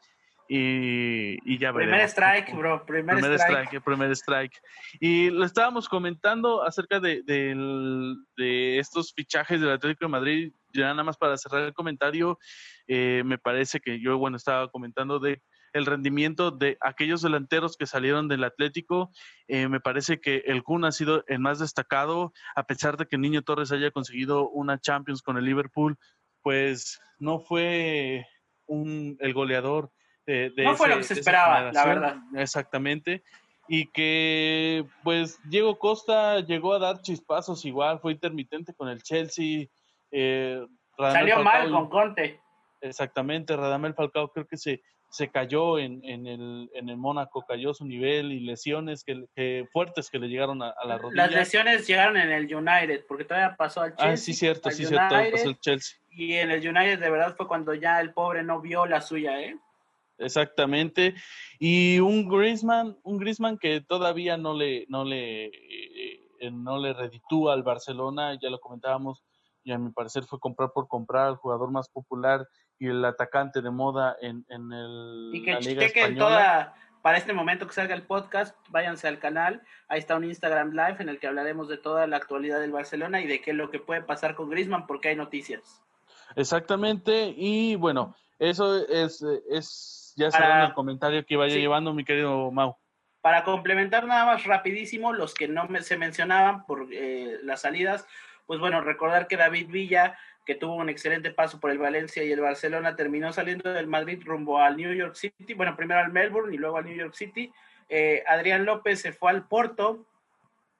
y, ya veremos. Primer strike, bro, primer, strike. Primer strike. Y lo estábamos comentando acerca de, de, estos fichajes del Atlético de Madrid, ya nada más para cerrar el comentario, eh, me parece que yo, bueno, estaba comentando de el rendimiento de aquellos delanteros que salieron del Atlético. Eh, me parece que el Kun ha sido el más destacado, a pesar de que Niño Torres haya conseguido una Champions con el Liverpool, pues no fue un, el goleador no fue lo que se esperaba, la verdad. Exactamente. Y que, pues, Diego Costa llegó a dar chispazos igual, fue intermitente con el Chelsea. Eh, Salió mal con Conte. Exactamente, Radamel Falcao creo que se, se cayó en, en, el, en el Mónaco, cayó su nivel y lesiones que, fuertes que le llegaron a, la rodilla. Las lesiones llegaron en el United, porque todavía pasó al Chelsea. Ah, sí, cierto, sí, cierto, pasó el Chelsea. Y en el United de verdad fue cuando ya el pobre no vio la suya, ¿eh? Exactamente. Y un Griezmann, un Griezmann que todavía no le, no le, eh, no le reditúa al Barcelona, ya lo comentábamos, y a mi parecer fue comprar por comprar al jugador más popular y el atacante de moda en, en el, y que chequen toda, para este momento que salga el podcast, váyanse al canal, ahí está un Instagram Live en el que hablaremos de toda la actualidad del Barcelona y de qué es lo que puede pasar con Griezmann porque hay noticias. Exactamente, y bueno, eso es, es ya será el comentario que vaya llevando mi querido Mau. Para complementar nada más rapidísimo, los que no se mencionaban por eh, las salidas, pues bueno, recordar que David Villa que tuvo un excelente paso por el Valencia y el Barcelona, terminó saliendo del Madrid rumbo al New York City, bueno, primero al Melbourne y luego al New York City. Eh, Adrián López se fue al Porto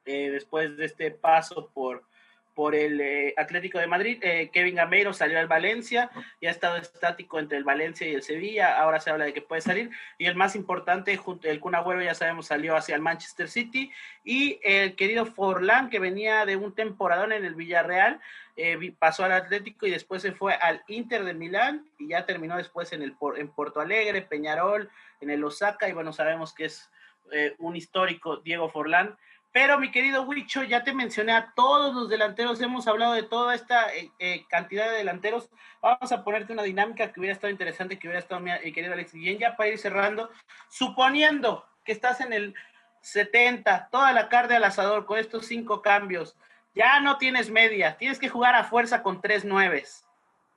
eh, después de este paso por, por el eh, Atlético de Madrid. Eh, Kevin Gameiro salió al Valencia y ha estado estático entre el Valencia y el Sevilla. Ahora se habla de que puede salir. Y el más importante, el Kun Agüero, ya sabemos, salió hacia el Manchester City. Y el querido Forlán, que venía de un temporadón en el Villarreal, eh, pasó al Atlético y después se fue al Inter de Milán y ya terminó después en, el, en Porto Alegre, Peñarol, en el Osaka. Y bueno, sabemos que es un histórico Diego Forlán pero mi querido Huicho, ya te mencioné a todos los delanteros, hemos hablado de toda esta eh, eh, cantidad de delanteros. Vamos a ponerte una dinámica que hubiera estado interesante, que hubiera estado mi, querido Alex Guillén, ya para ir cerrando. Suponiendo que estás en el 70, toda la carne al asador con estos cinco cambios, ya no tienes media, tienes que jugar a fuerza con tres nueves.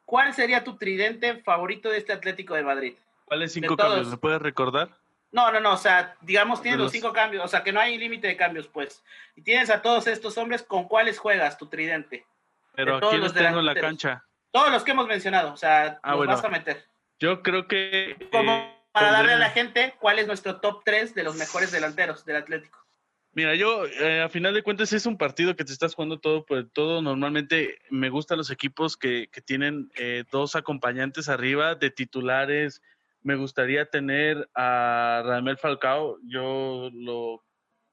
¿Cuál sería tu tridente favorito de este Atlético de Madrid? ¿Cuáles cinco cambios? ¿Me puedes recordar? No, no, no, o sea, digamos tienes los... cinco cambios, o sea, que no hay límite de cambios, pues. Y tienes a todos estos hombres, ¿con cuáles juegas tu tridente? Pero ¿quién los tengo en la cancha? Todos los que hemos mencionado, o sea, ah, los vas a meter. Yo creo que... Como eh, para darle a la gente cuál es nuestro top 3 de los mejores delanteros del Atlético. Mira, yo eh, a final de cuentas es un partido que te estás jugando todo por todo. Normalmente me gustan los equipos que, que tienen eh, dos acompañantes arriba de titulares, me gustaría tener a Radamel Falcao. Yo lo,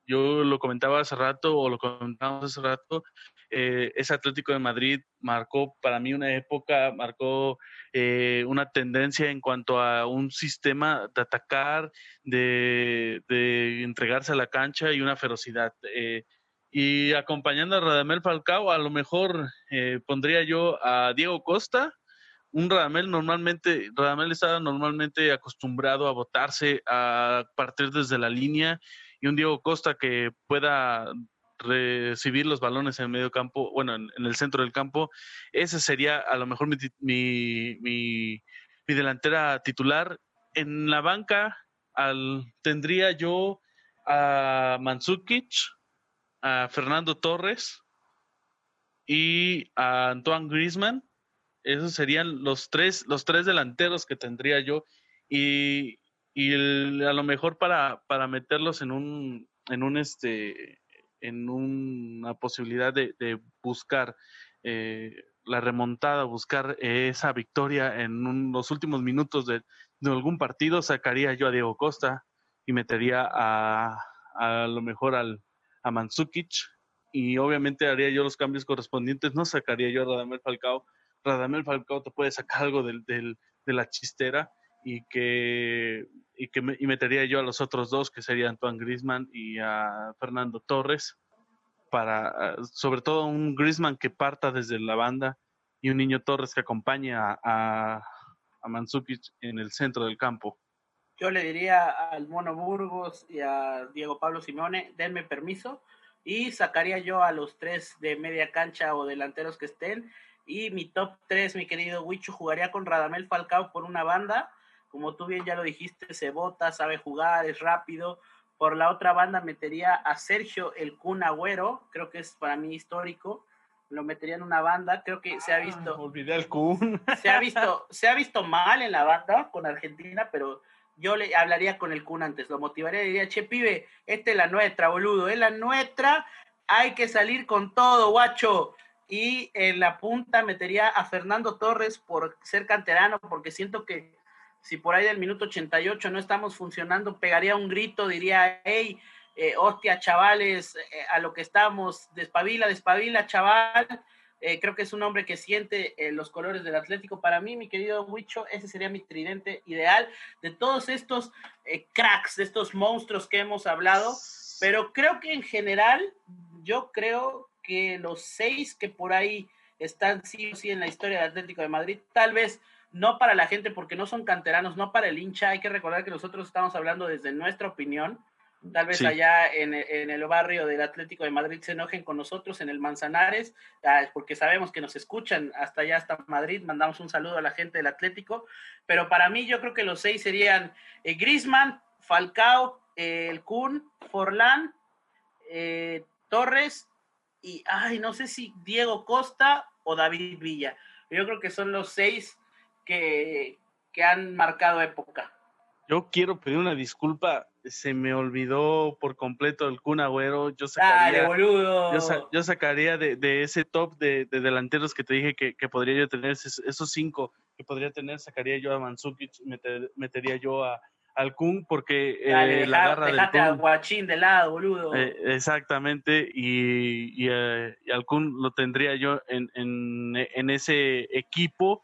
yo lo comentaba hace rato, o lo comentábamos hace rato. Eh, ese Atlético de Madrid marcó para mí una época, marcó eh, una tendencia en cuanto a un sistema de atacar, de, entregarse a la cancha y una ferocidad. Eh, y acompañando a Radamel Falcao, a lo mejor pondría yo a Diego Costa, un Radamel normalmente, Radamel está normalmente acostumbrado a botarse, a partir desde la línea, y un Diego Costa que pueda recibir los balones en el medio campo, bueno, en, el centro del campo, ese sería a lo mejor mi, mi, mi, delantera titular. En la banca al, tendría yo a Manzukic, a Fernando Torres y a Antoine Griezmann esos serían los tres, los tres delanteros que tendría yo. Y, a lo mejor para, para meterlos en un, en un este, en una posibilidad de, buscar eh, la remontada, buscar esa victoria en los últimos minutos de, algún partido, sacaría yo a Diego Costa y metería a, a lo mejor al, a Manzukic y obviamente haría yo los cambios correspondientes, no sacaría yo a Radamel Falcao Radamel Falcao te puede sacar algo de la chistera y que, y que y metería yo a los otros dos, que serían Antoine Grisman y a Fernando Torres, para sobre todo un Grisman que parta desde la banda y un niño Torres que acompañe a, a, Manzukic en el centro del campo. Yo le diría al Mono Burgos y a Diego Pablo Simone, denme permiso, y sacaría yo a los tres de media cancha o delanteros que estén y mi top 3, mi querido Wichu, jugaría con Radamel Falcao por una banda. Como tú bien ya lo dijiste, se bota, sabe jugar, es rápido. Por la otra banda metería a Sergio el Kun Agüero, creo que es para mí histórico. Lo metería en una banda, creo que se ha ah, visto. olvidé el Kun. Se ha visto, se ha visto mal en la banda con Argentina, pero yo le hablaría con el Kun antes, lo motivaría y diría, che, pibe, esta es la nuestra, boludo, es la nuestra, hay que salir con todo, guacho y en la punta metería a Fernando Torres por ser canterano, porque siento que si por ahí del minuto 88 no estamos funcionando, pegaría un grito, diría, hey, eh, hostia, chavales, eh, a lo que estamos, despabila, despabila, chaval. Eh, creo que es un hombre que siente los colores del Atlético. Para mí, mi querido Huicho, ese sería mi tridente ideal de todos estos cracks, de estos monstruos que hemos hablado. Pero creo que en general, yo creo que los seis que por ahí están sí o sí en la historia del Atlético de Madrid, tal vez no para la gente porque no son canteranos, no para el hincha. Hay que recordar que nosotros estamos hablando desde nuestra opinión Tal vez allá en, el barrio del Atlético de Madrid se enojen con nosotros en el Manzanares, ah, porque sabemos que nos escuchan hasta allá, hasta Madrid. Mandamos un saludo a la gente del Atlético. Pero para mí, yo creo que los seis serían eh, Grisman, Falcao, eh, el Kun, Forlán, eh, Torres y, ay, no sé si Diego Costa o David Villa. Yo creo que son los seis que, que han marcado época. Yo quiero pedir una disculpa se me olvidó por completo el Kun Agüero. Yo sacaría, Yo, sacaría de, ese top de, delanteros que te dije que, podría yo tener, esos cinco que podría tener, sacaría yo a Mansukic, metería yo a, al Kun, porque eh, la garra del Kun, Guachín de lado, boludo. Eh, exactamente, y, eh, y, al Kun lo tendría yo en, en, ese equipo.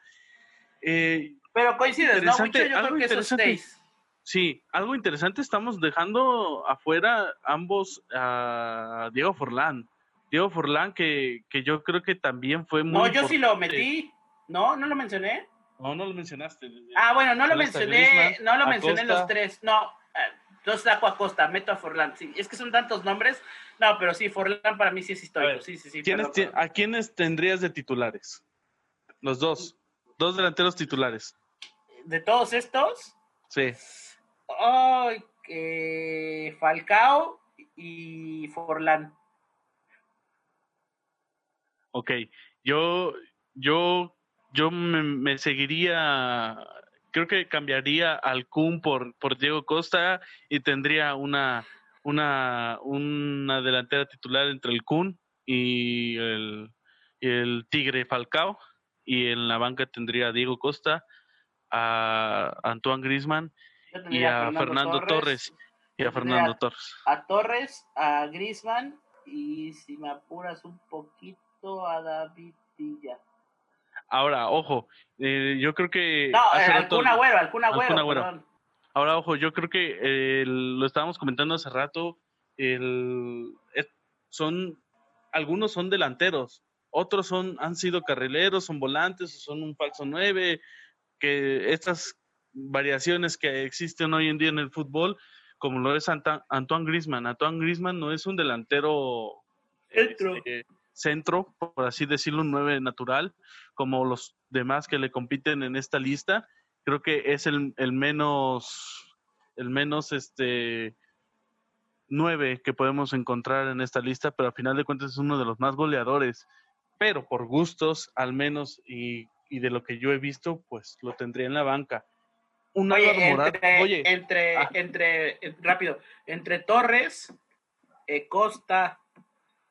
Pero coincides, ¿no? Mucho, yo creo que esos seis Sí, algo interesante, estamos dejando afuera ambos a Diego Forlán. Diego Forlán, que, que yo creo que también fue muy... No, yo sí lo metí. No, no lo mencioné. No, no lo mencionaste. Ah, bueno, no lo mencioné, no lo mencioné los tres. No, entonces eh, saco a Costa, meto a Forlán. Sí, es que son tantos nombres. No, pero sí, Forlán para mí sí es histórico. sí, sí, sí. ¿A quiénes tendrías de titulares? Los dos. Dos delanteros titulares. ¿De todos estos? Sí. Ay, eh, Falcao y Forlán. Ok, yo, yo, yo me, seguiría, creo que cambiaría al Kun por, por Diego Costa y tendría una, una, una delantera titular entre el Kun y el, y el Tigre Falcao y en la banca tendría a Diego Costa, a Antoine Grisman y a Fernando, Torres, y a Fernando Torres. A Torres, a Grisman y si me apuras un poquito a David Villa. Ahora, ojo, eh, yo creo que... No, eh, Alcuna Agüero, Alcuna Agüero, Ahora, ojo, yo creo que eh, lo estábamos comentando hace rato, el, son, algunos son delanteros, otros son, han sido carrileros, son volantes, son un falso nueve, que estas variaciones que existen hoy en día en el fútbol, como lo es Antoine Grisman. Antoine Grisman no es un delantero este, centro, por así decirlo, un 9 natural, como los demás que le compiten en esta lista. Creo que es el, el menos, el menos este, 9 que podemos encontrar en esta lista, pero a final de cuentas es uno de los más goleadores. Pero por gustos, al menos, y, y de lo que yo he visto, pues lo tendría en la banca Oye, entre, ah. entre, rápido, entre Torres, eh, Costa,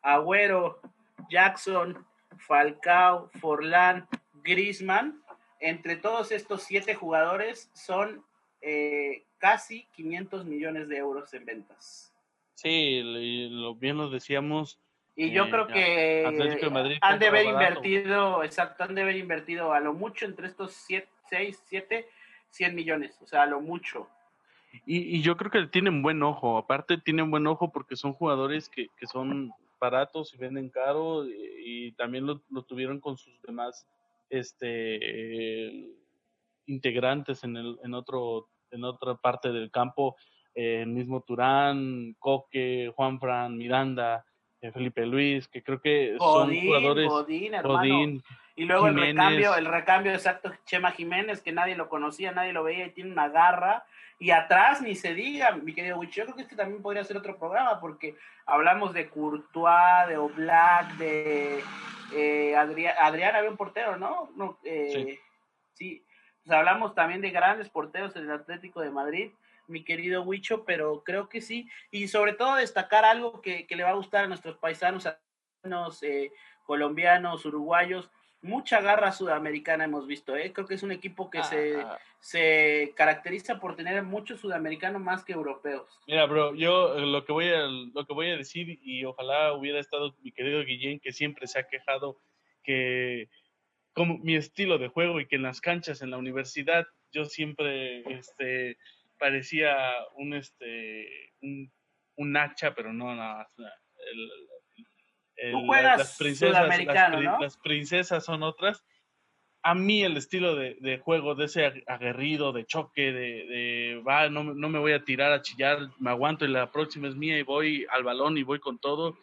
Agüero, Jackson, Falcao, Forlán, Grisman, entre todos estos siete jugadores son eh, casi 500 millones de euros en ventas. Sí, lo, bien lo decíamos. Y yo eh, creo que han de haber invertido, exacto, han de haber invertido a lo mucho entre estos siete, seis, siete, 100 millones, o sea, lo mucho. Y, yo creo que tienen buen ojo, aparte tienen buen ojo porque son jugadores que, son baratos y venden caro y, también lo, tuvieron con sus demás este integrantes en el en otro en otra parte del campo eh, el mismo Turán Coque Juan Fran Miranda eh, Felipe Luis que creo que son jugadores Godín, y luego el recambio, el recambio exacto, Chema Jiménez, que nadie lo conocía, nadie lo veía y tiene una garra. Y atrás ni se diga, mi querido Wich, yo creo que este también podría ser otro programa, porque hablamos de Courtois, de Oblak, de eh, Adrián, Adrián había un portero, ¿no? no eh, sí. Pues hablamos también de grandes porteros en el Atlético de Madrid, mi querido Huicho, pero creo que sí. Y sobre todo destacar algo que, le va a gustar a nuestros paisanos, eh, colombianos, uruguayos, mucha garra sudamericana hemos visto, ¿eh? Creo que es un equipo que se, Ah, se caracteriza por tener mucho sudamericano más que europeos. Mira, bro, yo eh, lo que voy a lo que voy a decir y ojalá hubiera estado mi querido Guillén que siempre se ha quejado que como mi estilo de juego y que en las canchas en la universidad yo siempre este parecía un este un, un hacha, pero no, no el- el- Tú juegas las princesas las, ¿no? las princesas son otras a mí el estilo de, de juego, de ese ag- aguerrido, de choque, de, de va, no, no me voy a tirar a chillar, me aguanto y la próxima es mía y voy al balón y voy con todo.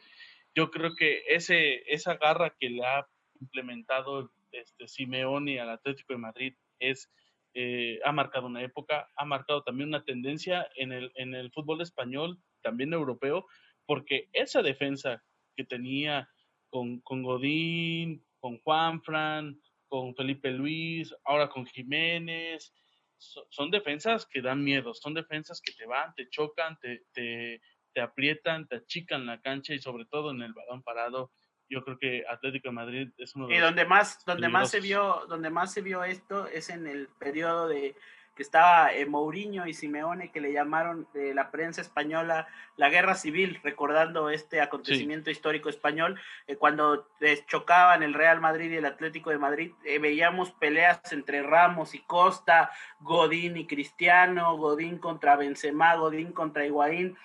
Yo creo que ese, esa garra que le ha implementado este Simeone al Atlético de Madrid es eh, ha marcado una época, ha marcado también una tendencia en el, en el fútbol español, también europeo, porque esa defensa que tenía con, con Godín, con Juanfran, con Felipe Luis, ahora con Jiménez. So- son defensas que dan miedo, son defensas que te van, te chocan, te, te, te aprietan, te achican la cancha y sobre todo en el balón parado. Yo creo que Atlético de Madrid es uno de Y los... donde más, donde más se vio, donde más se vio esto es en el periodo de que estaba eh, Mourinho y Simeone, que le llamaron de la prensa española la guerra civil, recordando este acontecimiento histórico español, eh, cuando eh, chocaban el Real Madrid y el Atlético de Madrid, eh, veíamos peleas entre Ramos y Costa, Godín y Cristiano, Godín contra Benzema, Godín contra Higuaín,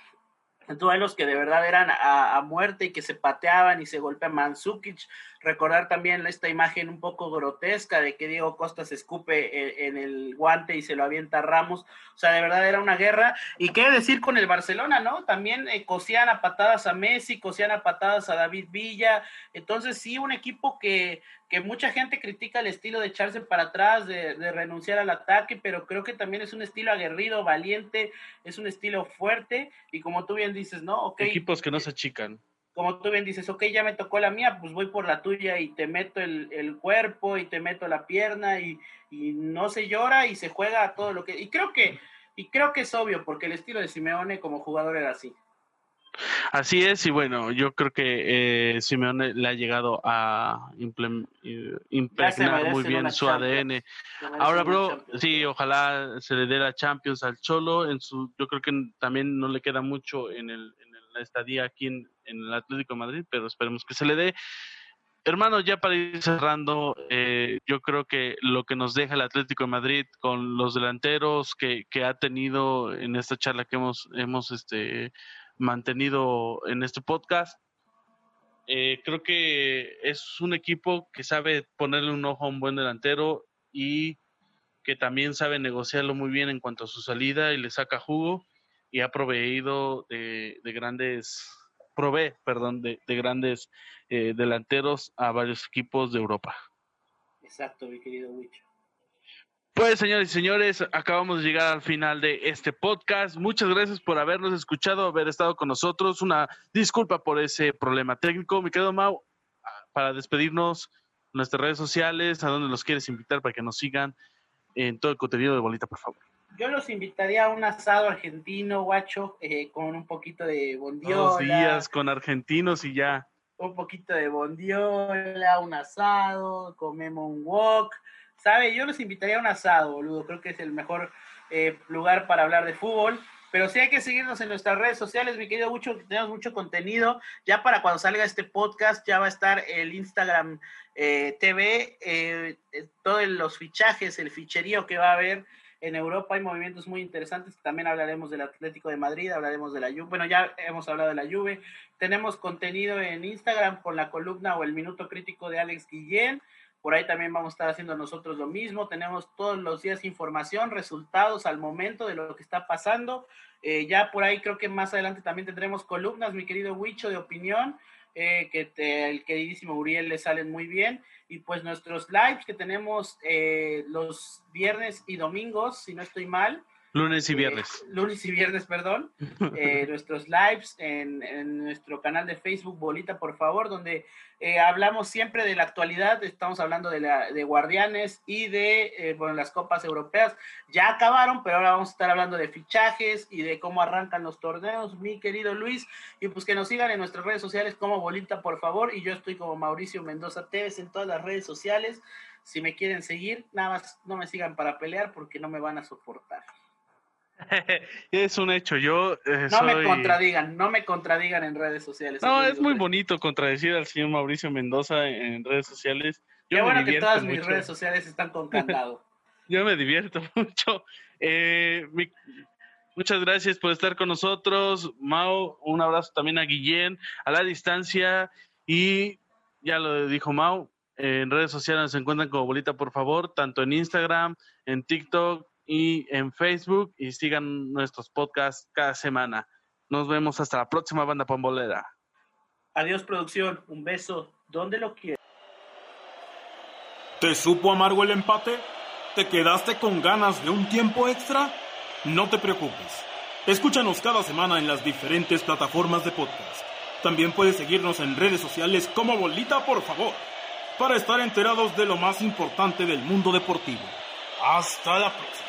duelos que de verdad eran a, a, muerte y que se pateaban y se golpeaban. Mandzukic, recordar también esta imagen un poco grotesca de que Diego Costa se escupe en, en, el guante y se lo avienta a Ramos. O sea, de verdad era una guerra. Y qué decir con el Barcelona, ¿no? También eh, cosían a patadas a Messi, cosían a patadas a David Villa. Entonces, sí, un equipo que, que mucha gente critica el estilo de echarse para atrás, de, de, renunciar al ataque, pero creo que también es un estilo aguerrido, valiente, es un estilo fuerte y como tú bien dices, ¿no? Okay, Equipos que no se achican. Como tú bien dices, ok, ya me tocó la mía, pues voy por la tuya y te meto el, el cuerpo y te meto la pierna y, y, no se llora y se juega todo lo que... Y creo que, y creo que es obvio, porque el estilo de Simeone como jugador era así. Así es, y bueno, yo creo que eh, Simeone le ha llegado a impregnar muy bien su ADN. Ahora, bro, sí, ojalá se le dé la Champions al Cholo. En su, yo creo que también no le queda mucho en, el, en la estadía aquí en, en, el Atlético de Madrid, pero esperemos que se le dé. Hermano, ya para ir cerrando, eh, yo creo que lo que nos deja el Atlético de Madrid con los delanteros que, que ha tenido en esta charla que hemos, hemos este, mantenido en este podcast. Eh, creo que es un equipo que sabe ponerle un ojo a un buen delantero y que también sabe negociarlo muy bien en cuanto a su salida y le saca jugo y ha proveído de, de grandes, provee, perdón, de, de grandes eh, delanteros a varios equipos de Europa. Exacto, mi querido Wicho. Pues, señores y señores, acabamos de llegar al final de este podcast. Muchas gracias por habernos escuchado, haber estado con nosotros. Una disculpa por ese problema técnico. Me quedo, Mau, para despedirnos, nuestras redes sociales, a donde los quieres invitar para que nos sigan en todo el contenido de Bolita, por favor. Yo los invitaría a un asado argentino, guacho, eh, con un poquito de bondiola. Dos días con argentinos y ya. Un poquito de bondiola, un asado, comemos un wok. ¿Sabe? Yo los invitaría a un asado, boludo. Creo que es el mejor eh, lugar para hablar de fútbol. Pero sí hay que seguirnos en nuestras redes sociales, mi querido Mucho, tenemos mucho contenido. Ya para cuando salga este podcast, ya va a estar el Instagram eh, TV, eh, todos los fichajes, el ficherío que va a haber en Europa. Hay movimientos muy interesantes. También hablaremos del Atlético de Madrid, hablaremos de la Juve. Bueno, ya hemos hablado de la Juve. Tenemos contenido en Instagram con la columna o el minuto crítico de Alex Guillén. Por ahí también vamos a estar haciendo nosotros lo mismo. Tenemos todos los días información, resultados al momento de lo que está pasando. Eh, ya por ahí creo que más adelante también tendremos columnas, mi querido Huicho, de opinión, eh, que te, el queridísimo Uriel le salen muy bien. Y pues nuestros lives que tenemos eh, los viernes y domingos, si no estoy mal, Lunes y eh, viernes. lunes y viernes, perdón. eh, nuestros lives en, en nuestro canal de Facebook, Bolita, por favor, donde eh, hablamos siempre de la actualidad. Estamos hablando de, la, de Guardianes y de eh, bueno, las copas europeas. Ya acabaron, pero ahora vamos a estar hablando de fichajes y de cómo arrancan los torneos, mi querido Luis. Y pues que nos sigan en nuestras redes sociales como Bolita, por favor. Y yo estoy como Mauricio Mendoza Tevez en todas las redes sociales. Si me quieren seguir, nada más no me sigan para pelear porque no me van a soportar. es un hecho, yo eh, No me contradigan, no me contradigan en redes sociales. No, es muy bonito contradecir al señor Mauricio Mendoza en, en redes sociales. Yo Qué bueno que todas mis redes sociales están con candado. Yo me divierto mucho. Eh, mi- muchas gracias por estar con nosotros, Mau. Un abrazo también a Guillén, a la distancia. Y ya lo dijo Mau, en redes sociales nos encuentran como Bolita, por favor, tanto en Instagram, en TikTok y en Facebook. Y sigan nuestros podcasts cada semana. Nos vemos hasta la próxima banda pambolera. Adiós, producción. Un beso. ¿Dónde lo quieres? ¿Te supo amargo el empate? ¿Te quedaste con ganas de un tiempo extra? No te preocupes. Escúchanos cada semana en las diferentes plataformas de podcast. También puedes seguirnos en redes sociales como Bolita, por favor, para estar enterados de lo más importante del mundo deportivo. Hasta la próxima.